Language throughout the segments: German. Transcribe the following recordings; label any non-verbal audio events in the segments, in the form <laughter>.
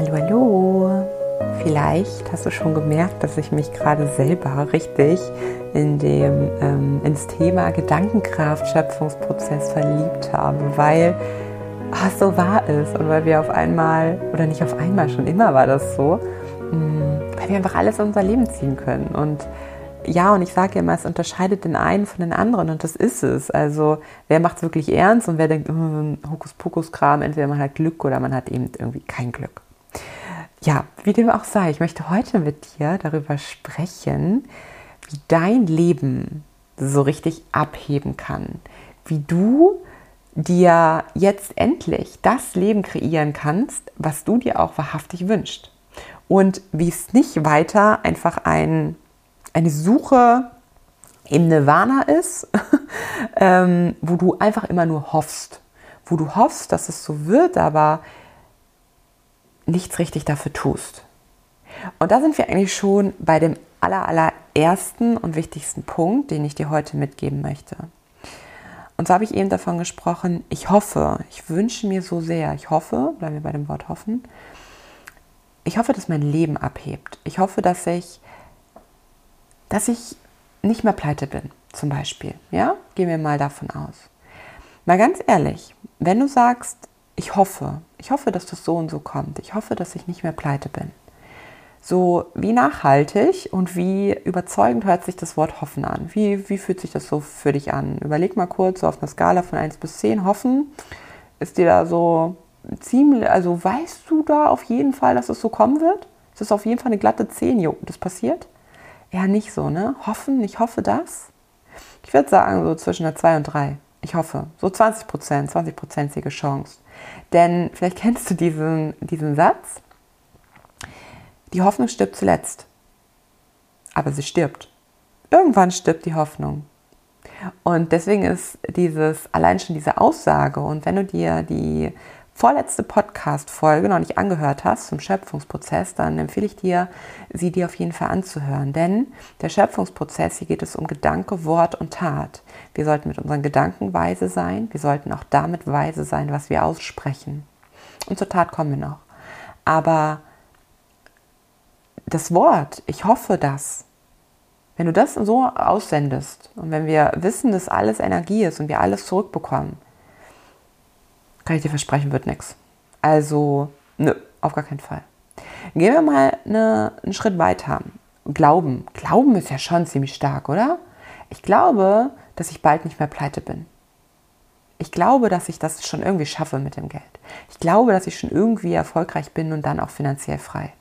Hallo, hallo. Vielleicht hast du schon gemerkt, dass ich mich gerade selber richtig in dem, ähm, ins Thema Gedankenkraft, Schöpfungsprozess verliebt habe, weil es so wahr ist und weil wir auf einmal, oder nicht auf einmal, schon immer war das so, mh, mm, weil wir einfach alles in unser Leben ziehen können. Und ja, und ich sage immer, es unterscheidet den einen von den anderen und das ist es. Also wer macht es wirklich ernst und wer denkt, oh, Hokuspokus-Kram, entweder man hat Glück oder man hat eben irgendwie kein Glück. Ja, wie dem auch sei, ich möchte heute mit dir darüber sprechen, wie dein Leben so richtig abheben kann. Wie du dir jetzt endlich das Leben kreieren kannst, was du dir auch wahrhaftig wünschst. Und wie es nicht weiter einfach ein, eine Suche im Nirvana ist, <laughs> ähm, wo du einfach immer nur hoffst. Wo du hoffst, dass es so wird, aber nichts richtig dafür tust. Und da sind wir eigentlich schon bei dem aller, allerersten und wichtigsten Punkt, den ich dir heute mitgeben möchte. Und so habe ich eben davon gesprochen, ich hoffe, ich wünsche mir so sehr, ich hoffe, bleiben wir bei dem Wort hoffen, ich hoffe, dass mein Leben abhebt. Ich hoffe, dass ich, dass ich nicht mehr pleite bin, zum Beispiel. Ja, gehen wir mal davon aus. Mal ganz ehrlich, wenn du sagst, ich hoffe, ich hoffe, dass das so und so kommt. Ich hoffe, dass ich nicht mehr pleite bin. So, wie nachhaltig und wie überzeugend hört sich das Wort hoffen an? Wie, wie fühlt sich das so für dich an? Überleg mal kurz so auf einer Skala von 1 bis 10. Hoffen, ist dir da so ziemlich, also weißt du da auf jeden Fall, dass es so kommen wird? Ist das auf jeden Fall eine glatte 10, jo, das passiert? Eher nicht so, ne? Hoffen, ich hoffe das. Ich würde sagen, so zwischen der 2 und 3. Ich hoffe. So 20 Prozent, 20-prozentige Chance. Denn vielleicht kennst du diesen, diesen Satz. Die Hoffnung stirbt zuletzt. Aber sie stirbt. Irgendwann stirbt die Hoffnung. Und deswegen ist dieses, allein schon diese Aussage, und wenn du dir die vorletzte Podcast-Folge noch nicht angehört hast zum Schöpfungsprozess, dann empfehle ich dir, sie dir auf jeden Fall anzuhören. Denn der Schöpfungsprozess, hier geht es um Gedanke, Wort und Tat. Wir sollten mit unseren Gedanken weise sein. Wir sollten auch damit weise sein, was wir aussprechen. Und zur Tat kommen wir noch. Aber das Wort, ich hoffe das, wenn du das so aussendest und wenn wir wissen, dass alles Energie ist und wir alles zurückbekommen, kann ich dir versprechen, wird nichts. Also, nö, auf gar keinen Fall. Gehen wir mal eine, einen Schritt weiter. Glauben. Glauben ist ja schon ziemlich stark, oder? Ich glaube, dass ich bald nicht mehr pleite bin. Ich glaube, dass ich das schon irgendwie schaffe mit dem Geld. Ich glaube, dass ich schon irgendwie erfolgreich bin und dann auch finanziell frei.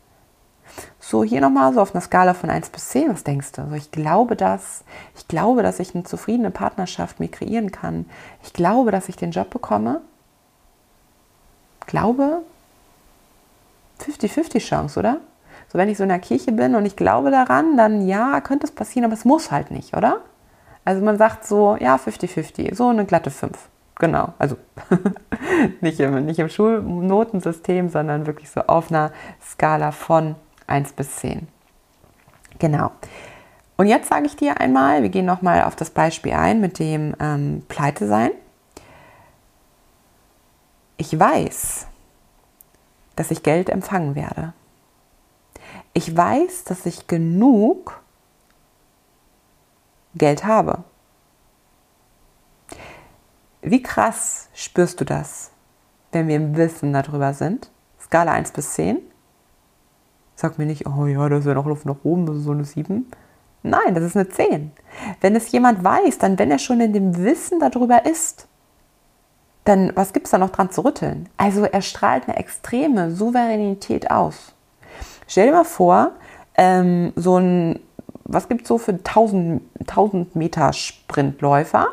So, hier nochmal so auf einer Skala von 1 bis 10, was denkst du? Also ich glaube das. Ich glaube, dass ich eine zufriedene Partnerschaft mir kreieren kann. Ich glaube, dass ich den Job bekomme glaube, 50-50 Chance, oder? So, wenn ich so in der Kirche bin und ich glaube daran, dann ja, könnte es passieren, aber es muss halt nicht, oder? Also man sagt so, ja, 50-50, so eine glatte 5. Genau, also <laughs> nicht, im, nicht im Schulnotensystem, sondern wirklich so auf einer Skala von 1 bis 10. Genau. Und jetzt sage ich dir einmal, wir gehen nochmal auf das Beispiel ein mit dem ähm, Pleite sein ich weiß, dass ich Geld empfangen werde. Ich weiß, dass ich genug Geld habe. Wie krass spürst du das, wenn wir im Wissen darüber sind? Skala 1 bis 10? Sag mir nicht, oh ja, das ist ja noch Luft nach oben, das ist so eine 7. Nein, das ist eine 10. Wenn es jemand weiß, dann wenn er schon in dem Wissen darüber ist, dann was gibt es da noch dran zu rütteln? Also er strahlt eine extreme Souveränität aus. Stell dir mal vor, ähm, so ein, was gibt es so für 1000, 1000 Meter Sprintläufer?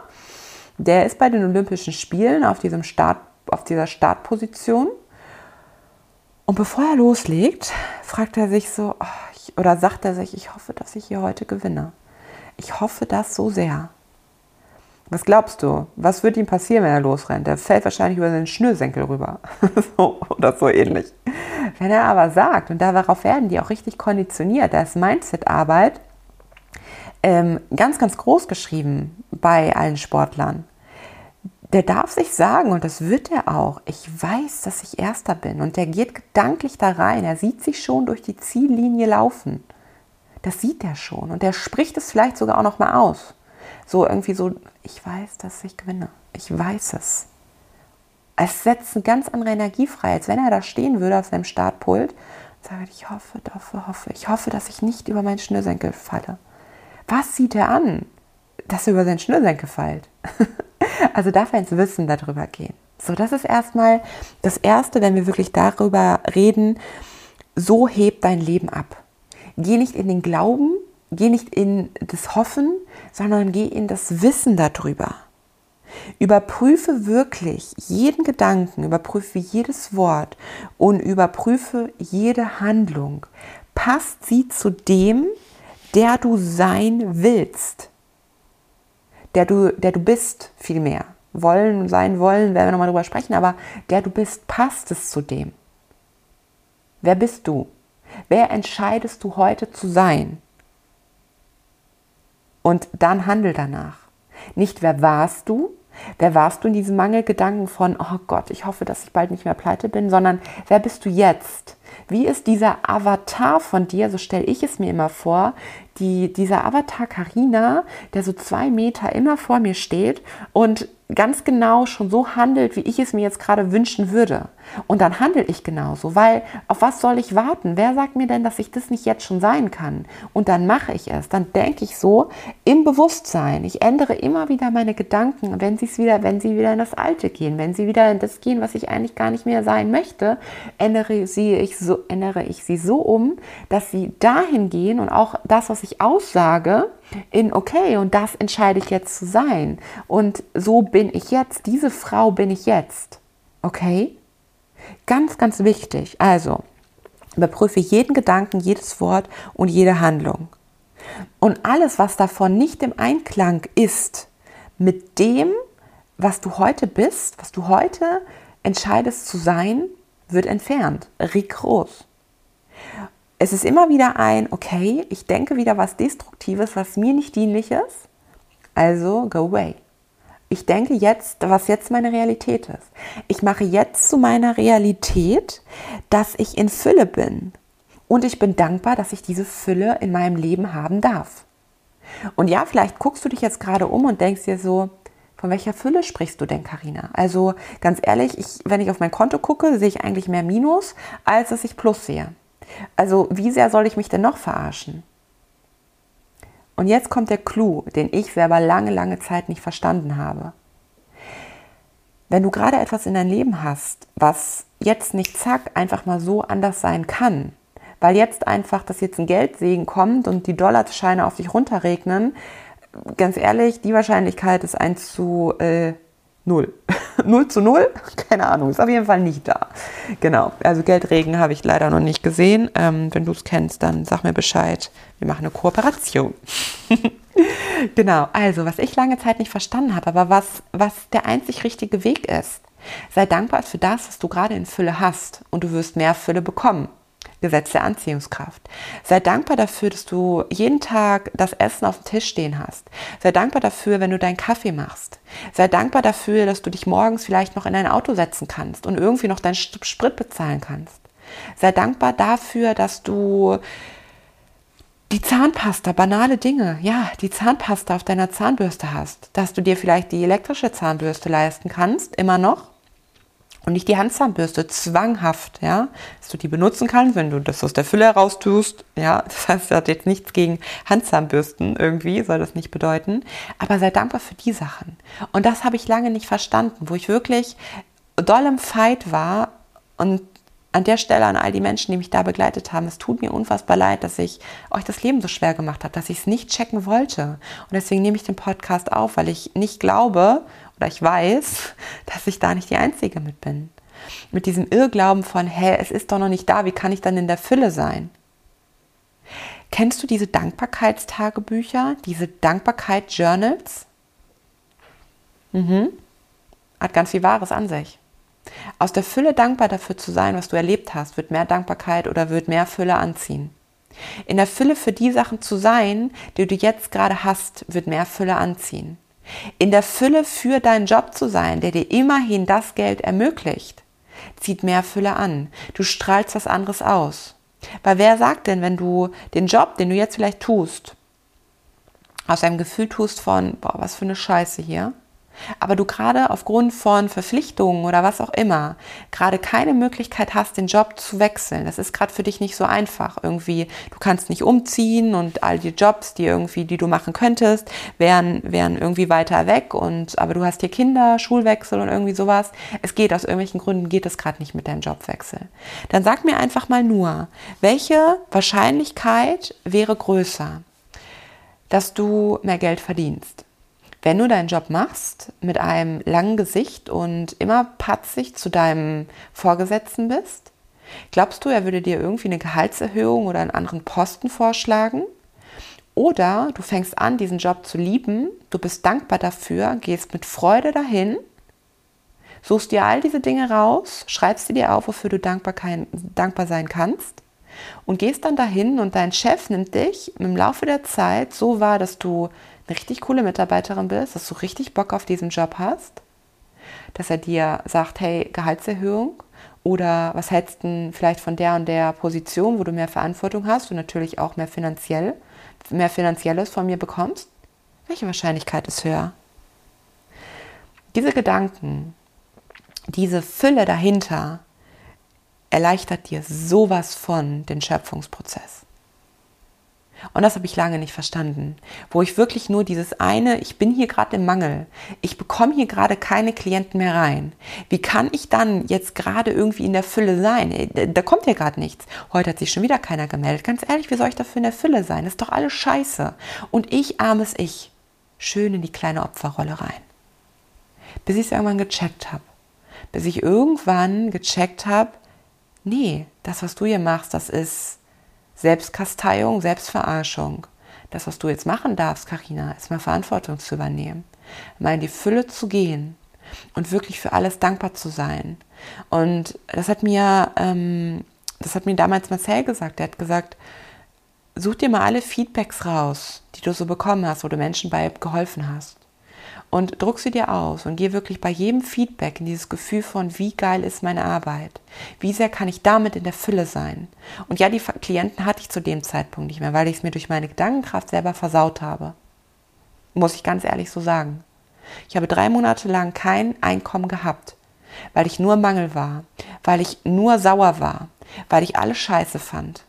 Der ist bei den Olympischen Spielen auf, diesem Start, auf dieser Startposition. Und bevor er loslegt, fragt er sich so, oh, ich, oder sagt er sich, ich hoffe, dass ich hier heute gewinne. Ich hoffe das so sehr. Was glaubst du? Was wird ihm passieren, wenn er losrennt? Er fällt wahrscheinlich über seinen Schnürsenkel rüber. <laughs> so, oder so ähnlich. Wenn er aber sagt, und darauf werden die auch richtig konditioniert, da ist Mindset-Arbeit ähm, ganz, ganz groß geschrieben bei allen Sportlern. der darf sich sagen, und das wird er auch, ich weiß, dass ich Erster bin. Und der geht gedanklich da rein. Er sieht sich schon durch die Ziellinie laufen. Das sieht er schon. Und er spricht es vielleicht sogar auch noch mal aus. So irgendwie so, ich weiß, dass ich gewinne. Ich weiß es. Es setzt eine ganz andere Energie frei, als wenn er da stehen würde auf seinem Startpult und sagt, ich hoffe, hoffe, hoffe. Ich hoffe, dass ich nicht über meinen Schnürsenkel falle. Was sieht er an? Dass er über seinen Schnürsenkel fällt. <laughs> also darf er ins Wissen darüber gehen. So, das ist erstmal das Erste, wenn wir wirklich darüber reden, so hebt dein Leben ab. Geh nicht in den Glauben, geh nicht in das Hoffen, sondern geh in das Wissen darüber. Überprüfe wirklich jeden Gedanken, überprüfe jedes Wort und überprüfe jede Handlung. Passt sie zu dem, der du sein willst? Der du, der du bist, vielmehr. Wollen, sein wollen, werden wir nochmal drüber sprechen, aber der du bist, passt es zu dem? Wer bist du? Wer entscheidest du heute zu sein? Und dann handel danach. Nicht wer warst du, wer warst du in diesem Mangelgedanken von, oh Gott, ich hoffe, dass ich bald nicht mehr pleite bin, sondern wer bist du jetzt? Wie ist dieser Avatar von dir, so stelle ich es mir immer vor, die, dieser Avatar Karina, der so zwei Meter immer vor mir steht und ganz genau schon so handelt, wie ich es mir jetzt gerade wünschen würde. Und dann handle ich genauso, weil auf was soll ich warten? Wer sagt mir denn, dass ich das nicht jetzt schon sein kann? Und dann mache ich es. Dann denke ich so im Bewusstsein. Ich ändere immer wieder meine Gedanken, wenn sie wieder, wenn sie wieder in das Alte gehen, wenn sie wieder in das gehen, was ich eigentlich gar nicht mehr sein möchte, ändere sie ich so, ändere ich sie so um, dass sie dahin gehen und auch das, was ich aussage, in okay, und das entscheide ich jetzt zu sein. Und so bin ich jetzt, diese Frau bin ich jetzt. Okay? Ganz, ganz wichtig. Also, überprüfe jeden Gedanken, jedes Wort und jede Handlung. Und alles, was davon nicht im Einklang ist mit dem, was du heute bist, was du heute entscheidest zu sein, wird entfernt. Rigoros es ist immer wieder ein, okay, ich denke wieder was Destruktives, was mir nicht dienlich ist, also go away. Ich denke jetzt, was jetzt meine Realität ist. Ich mache jetzt zu meiner Realität, dass ich in Fülle bin. Und ich bin dankbar, dass ich diese Fülle in meinem Leben haben darf. Und ja, vielleicht guckst du dich jetzt gerade um und denkst dir so, von welcher Fülle sprichst du denn, Karina? Also ganz ehrlich, ich, wenn ich auf mein Konto gucke, sehe ich eigentlich mehr Minus, als dass ich Plus sehe. Also wie sehr soll ich mich denn noch verarschen? Und jetzt kommt der Clou, den ich selber lange, lange Zeit nicht verstanden habe. Wenn du gerade etwas in dein Leben hast, was jetzt nicht zack einfach mal so anders sein kann, weil jetzt einfach, dass jetzt ein Geldsegen kommt und die Dollarscheine auf dich runterregnen, ganz ehrlich, die Wahrscheinlichkeit ist 1 zu äh, Null. <laughs> Null zu null? Keine Ahnung, ist auf jeden Fall nicht da. Genau, also Geldregen habe ich leider noch nicht gesehen. Ähm, wenn du es kennst, dann sag mir Bescheid. Wir machen eine Kooperation. <laughs> genau, also was ich lange Zeit nicht verstanden habe, aber was, was der einzig richtige Weg ist. Sei dankbar für das, was du gerade in Fülle hast und du wirst mehr Fülle bekommen. Gesetz der Anziehungskraft. Sei dankbar dafür, dass du jeden Tag das Essen auf dem Tisch stehen hast. Sei dankbar dafür, wenn du deinen Kaffee machst. Sei dankbar dafür, dass du dich morgens vielleicht noch in dein Auto setzen kannst und irgendwie noch deinen Sprit bezahlen kannst. Sei dankbar dafür, dass du die Zahnpasta, banale Dinge, ja, die Zahnpasta auf deiner Zahnbürste hast, dass du dir vielleicht die elektrische Zahnbürste leisten kannst, immer noch, und nicht die Handzahnbürste zwanghaft, ja, dass du die benutzen kannst, wenn du das aus der Fülle heraus tust, ja, <laughs> das heißt, das hat jetzt nichts gegen Handzahnbürsten irgendwie, soll das nicht bedeuten, aber sei dankbar für die Sachen. Und das habe ich lange nicht verstanden, wo ich wirklich doll im Fight war und an der Stelle an all die Menschen, die mich da begleitet haben, es tut mir unfassbar leid, dass ich euch das Leben so schwer gemacht habe, dass ich es nicht checken wollte. Und deswegen nehme ich den Podcast auf, weil ich nicht glaube oder ich weiß, <laughs> dass ich da nicht die Einzige mit bin. Mit diesem Irrglauben von, hä, es ist doch noch nicht da, wie kann ich dann in der Fülle sein? Kennst du diese Dankbarkeitstagebücher, diese Dankbarkeit-Journals? Mhm. Hat ganz viel Wahres an sich. Aus der Fülle dankbar dafür zu sein, was du erlebt hast, wird mehr Dankbarkeit oder wird mehr Fülle anziehen. In der Fülle für die Sachen zu sein, die du jetzt gerade hast, wird mehr Fülle anziehen. In der Fülle für deinen Job zu sein, der dir immerhin das Geld ermöglicht, zieht mehr Fülle an. Du strahlst was anderes aus. Weil wer sagt denn, wenn du den Job, den du jetzt vielleicht tust, aus einem Gefühl tust von, boah, was für eine Scheiße hier, aber du gerade aufgrund von Verpflichtungen oder was auch immer gerade keine Möglichkeit hast, den Job zu wechseln. Das ist gerade für dich nicht so einfach. Irgendwie, du kannst nicht umziehen und all die Jobs, die irgendwie, die du machen könntest, wären, wären irgendwie weiter weg und aber du hast hier Kinder, Schulwechsel und irgendwie sowas. Es geht aus irgendwelchen Gründen geht es gerade nicht mit deinem Jobwechsel. Dann sag mir einfach mal nur, welche Wahrscheinlichkeit wäre größer, dass du mehr Geld verdienst? Wenn du deinen Job machst mit einem langen Gesicht und immer patzig zu deinem Vorgesetzten bist, glaubst du, er würde dir irgendwie eine Gehaltserhöhung oder einen anderen Posten vorschlagen? Oder du fängst an, diesen Job zu lieben, du bist dankbar dafür, gehst mit Freude dahin, suchst dir all diese Dinge raus, schreibst sie dir auf, wofür du dankbar, kein, dankbar sein kannst und gehst dann dahin und dein Chef nimmt dich im Laufe der Zeit so wahr, dass du eine richtig coole Mitarbeiterin bist, dass du richtig Bock auf diesen Job hast, dass er dir sagt, hey, Gehaltserhöhung oder was hältst du vielleicht von der und der Position, wo du mehr Verantwortung hast und natürlich auch mehr finanziell, mehr finanzielles von mir bekommst? Welche Wahrscheinlichkeit ist höher? Diese Gedanken, diese Fülle dahinter erleichtert dir sowas von den Schöpfungsprozess. Und das habe ich lange nicht verstanden. Wo ich wirklich nur dieses eine, ich bin hier gerade im Mangel, ich bekomme hier gerade keine Klienten mehr rein. Wie kann ich dann jetzt gerade irgendwie in der Fülle sein? Äh, da kommt ja gerade nichts. Heute hat sich schon wieder keiner gemeldet. Ganz ehrlich, wie soll ich dafür in der Fülle sein? Das ist doch alles scheiße. Und ich, armes Ich, schön in die kleine Opferrolle rein. Bis ich es irgendwann gecheckt habe. Bis ich irgendwann gecheckt habe, nee, das, was du hier machst, das ist Selbstkasteiung, Selbstverarschung. Das, was du jetzt machen darfst, Karina, ist mal Verantwortung zu übernehmen, mal in die Fülle zu gehen und wirklich für alles dankbar zu sein. Und das hat mir, ähm, das hat mir damals Marcel gesagt. Er hat gesagt, such dir mal alle Feedbacks raus, die du so bekommen hast, wo du Menschen bei geholfen hast und druck sie dir aus und geh wirklich bei jedem Feedback in dieses Gefühl von, wie geil ist meine Arbeit? Wie sehr kann ich damit in der Fülle sein? Und ja, die Klienten hatte ich zu dem Zeitpunkt nicht mehr, weil ich es mir durch meine Gedankenkraft selber versaut habe. Muss ich ganz ehrlich so sagen. Ich habe drei Monate lang kein Einkommen gehabt, weil ich nur Mangel war, weil ich nur sauer war, weil ich alles scheiße fand.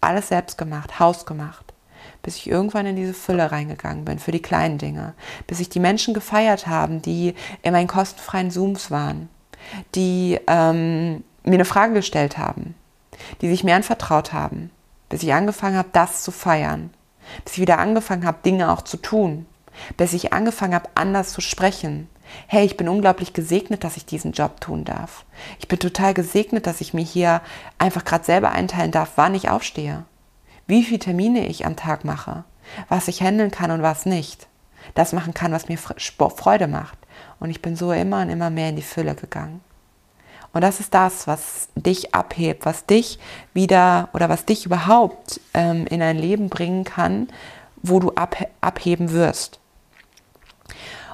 Alles selbst gemacht, Haus gemacht bis ich irgendwann in diese Fülle reingegangen bin für die kleinen Dinge, bis ich die Menschen gefeiert haben, die in meinen kostenfreien Zooms waren, die ähm, mir eine Frage gestellt haben, die sich mir anvertraut haben, bis ich angefangen habe, das zu feiern, bis ich wieder angefangen habe, Dinge auch zu tun, bis ich angefangen habe, anders zu sprechen. Hey, ich bin unglaublich gesegnet, dass ich diesen Job tun darf. Ich bin total gesegnet, dass ich mir hier einfach gerade selber einteilen darf, wann ich aufstehe wie viele Termine ich am Tag mache, was ich handeln kann und was nicht. Das machen kann, was mir Freude macht. Und ich bin so immer und immer mehr in die Fülle gegangen. Und das ist das, was dich abhebt, was dich wieder oder was dich überhaupt ähm, in ein Leben bringen kann, wo du ab, abheben wirst.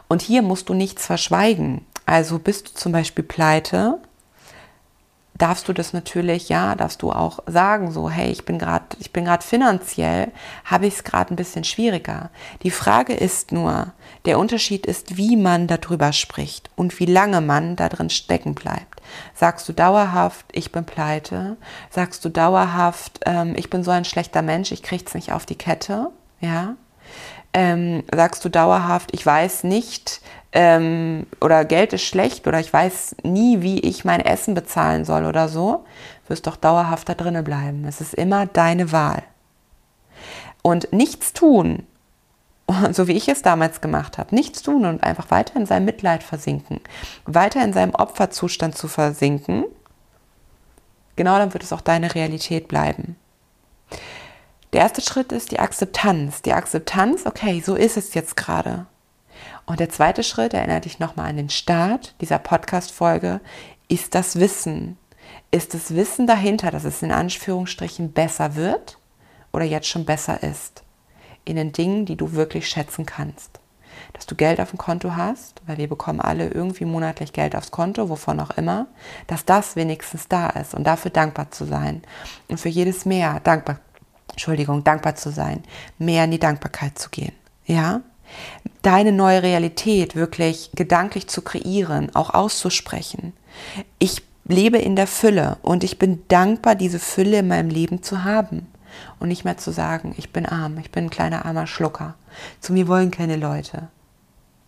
Und hier musst du nichts verschweigen. Also bist du zum Beispiel pleite, darfst du das natürlich, ja, darfst du auch sagen, so, hey, ich bin gerade, ich bin gerade finanziell, habe ich es gerade ein bisschen schwieriger. Die Frage ist nur, der Unterschied ist, wie man darüber spricht und wie lange man da drin stecken bleibt. Sagst du dauerhaft, ich bin pleite? Sagst du dauerhaft, ähm, ich bin so ein schlechter Mensch, ich krieg's nicht auf die Kette? Ja? Ähm, sagst du dauerhaft, ich weiß nicht, ähm, oder Geld ist schlecht oder ich weiß nie, wie ich mein Essen bezahlen soll oder so, wirst doch dauerhaft da drinnen bleiben. Es ist immer deine Wahl. Und nichts tun, <laughs> so wie ich es damals gemacht habe, nichts tun und einfach weiter in seinem Mitleid versinken, weiter in seinem Opferzustand zu versinken, genau dann wird es auch deine Realität bleiben. Der erste Schritt ist die Akzeptanz. Die Akzeptanz, okay, so ist es jetzt gerade. Und der zweite Schritt, erinnere dich nochmal an den Start dieser Podcast-Folge, ist das Wissen. Ist das Wissen dahinter, dass es in Anführungsstrichen besser wird oder jetzt schon besser ist? in den Dingen, die du wirklich schätzen kannst. Dass du Geld auf dem Konto hast, weil wir bekommen alle irgendwie monatlich Geld aufs Konto, wovon auch immer, dass das wenigstens da ist und dafür dankbar zu sein. Und für jedes Mehr dankbar, Entschuldigung, dankbar zu sein, mehr in die Dankbarkeit zu gehen. Ja? Deine neue Realität wirklich gedanklich zu kreieren, auch auszusprechen. Ich lebe in der Fülle und ich bin dankbar, diese Fülle in meinem Leben zu haben. Und nicht mehr zu sagen, ich bin arm, ich bin ein kleiner armer Schlucker. Zu mir wollen keine Leute.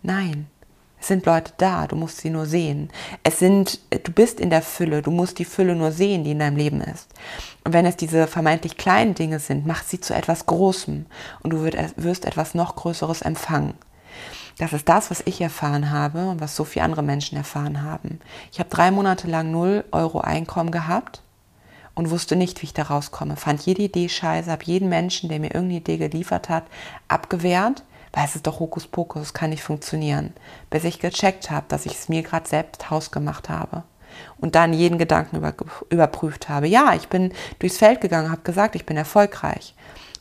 Nein, es sind Leute da, du musst sie nur sehen. Es sind, du bist in der Fülle, du musst die Fülle nur sehen, die in deinem Leben ist. Und wenn es diese vermeintlich kleinen Dinge sind, mach sie zu etwas Großem und du wirst etwas noch Größeres empfangen. Das ist das, was ich erfahren habe und was so viele andere Menschen erfahren haben. Ich habe drei Monate lang 0 Euro Einkommen gehabt und wusste nicht, wie ich da rauskomme. Fand jede Idee scheiße, habe jeden Menschen, der mir irgendeine Idee geliefert hat, abgewehrt, weil es ist doch Hokuspokus, es kann nicht funktionieren. Bis ich gecheckt habe, dass ich es mir gerade selbst hausgemacht habe und dann jeden Gedanken über, überprüft habe. Ja, ich bin durchs Feld gegangen, habe gesagt, ich bin erfolgreich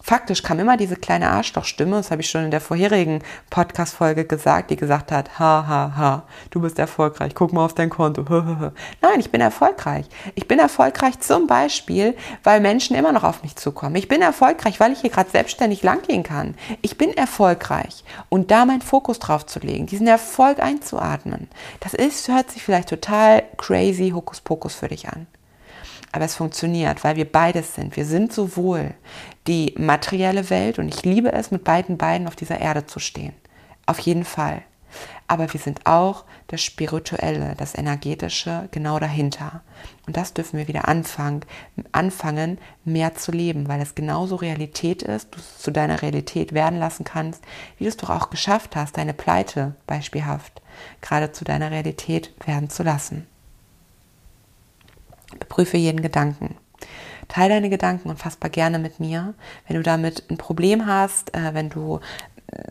faktisch kam immer diese kleine Arschlochstimme, das habe ich schon in der vorherigen Podcast-Folge gesagt, die gesagt hat, ha, ha, ha, du bist erfolgreich, guck mal auf dein Konto. <laughs> Nein, ich bin erfolgreich. Ich bin erfolgreich zum Beispiel, weil Menschen immer noch auf mich zukommen. Ich bin erfolgreich, weil ich hier gerade selbstständig langgehen kann. Ich bin erfolgreich. Und da meinen Fokus drauf zu legen, diesen Erfolg einzuatmen, das ist, hört sich vielleicht total crazy Hokuspokus für dich an. Aber es funktioniert, weil wir beides sind. Wir sind sowohl die materielle Welt und ich liebe es, mit beiden Beinen auf dieser Erde zu stehen. Auf jeden Fall. Aber wir sind auch das Spirituelle, das Energetische genau dahinter. Und das dürfen wir wieder anfangen, anfangen, mehr zu leben, weil es genauso Realität ist, du es zu deiner Realität werden lassen kannst, wie du es doch auch geschafft hast, deine Pleite beispielhaft gerade zu deiner Realität werden zu lassen. Prüfe jeden Gedanken. Teile deine Gedanken unfassbar gerne mit mir. Wenn du damit ein Problem hast, äh, wenn du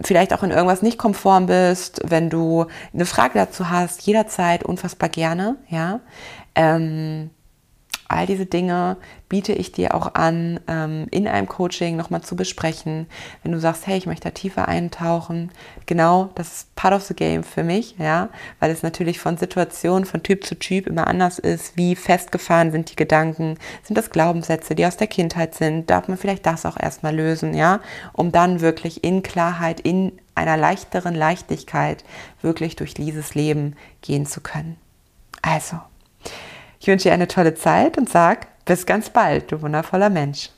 vielleicht auch in irgendwas nicht konform bist, wenn du eine Frage dazu hast, jederzeit unfassbar gerne, ja. Ähm, All diese Dinge biete ich dir auch an, ähm, in einem Coaching nochmal zu besprechen. Wenn du sagst, hey, ich möchte da tiefer eintauchen, genau, das ist part of the game für mich, ja, weil es natürlich von Situation, von Typ zu Typ immer anders ist. Wie festgefahren sind die Gedanken? Sind das Glaubenssätze, die aus der Kindheit sind? Darf man vielleicht das auch erstmal lösen, ja, um dann wirklich in Klarheit, in einer leichteren Leichtigkeit wirklich durch dieses Leben gehen zu können. Also, ich wünsche dir eine tolle Zeit und sag bis ganz bald, du wundervoller Mensch.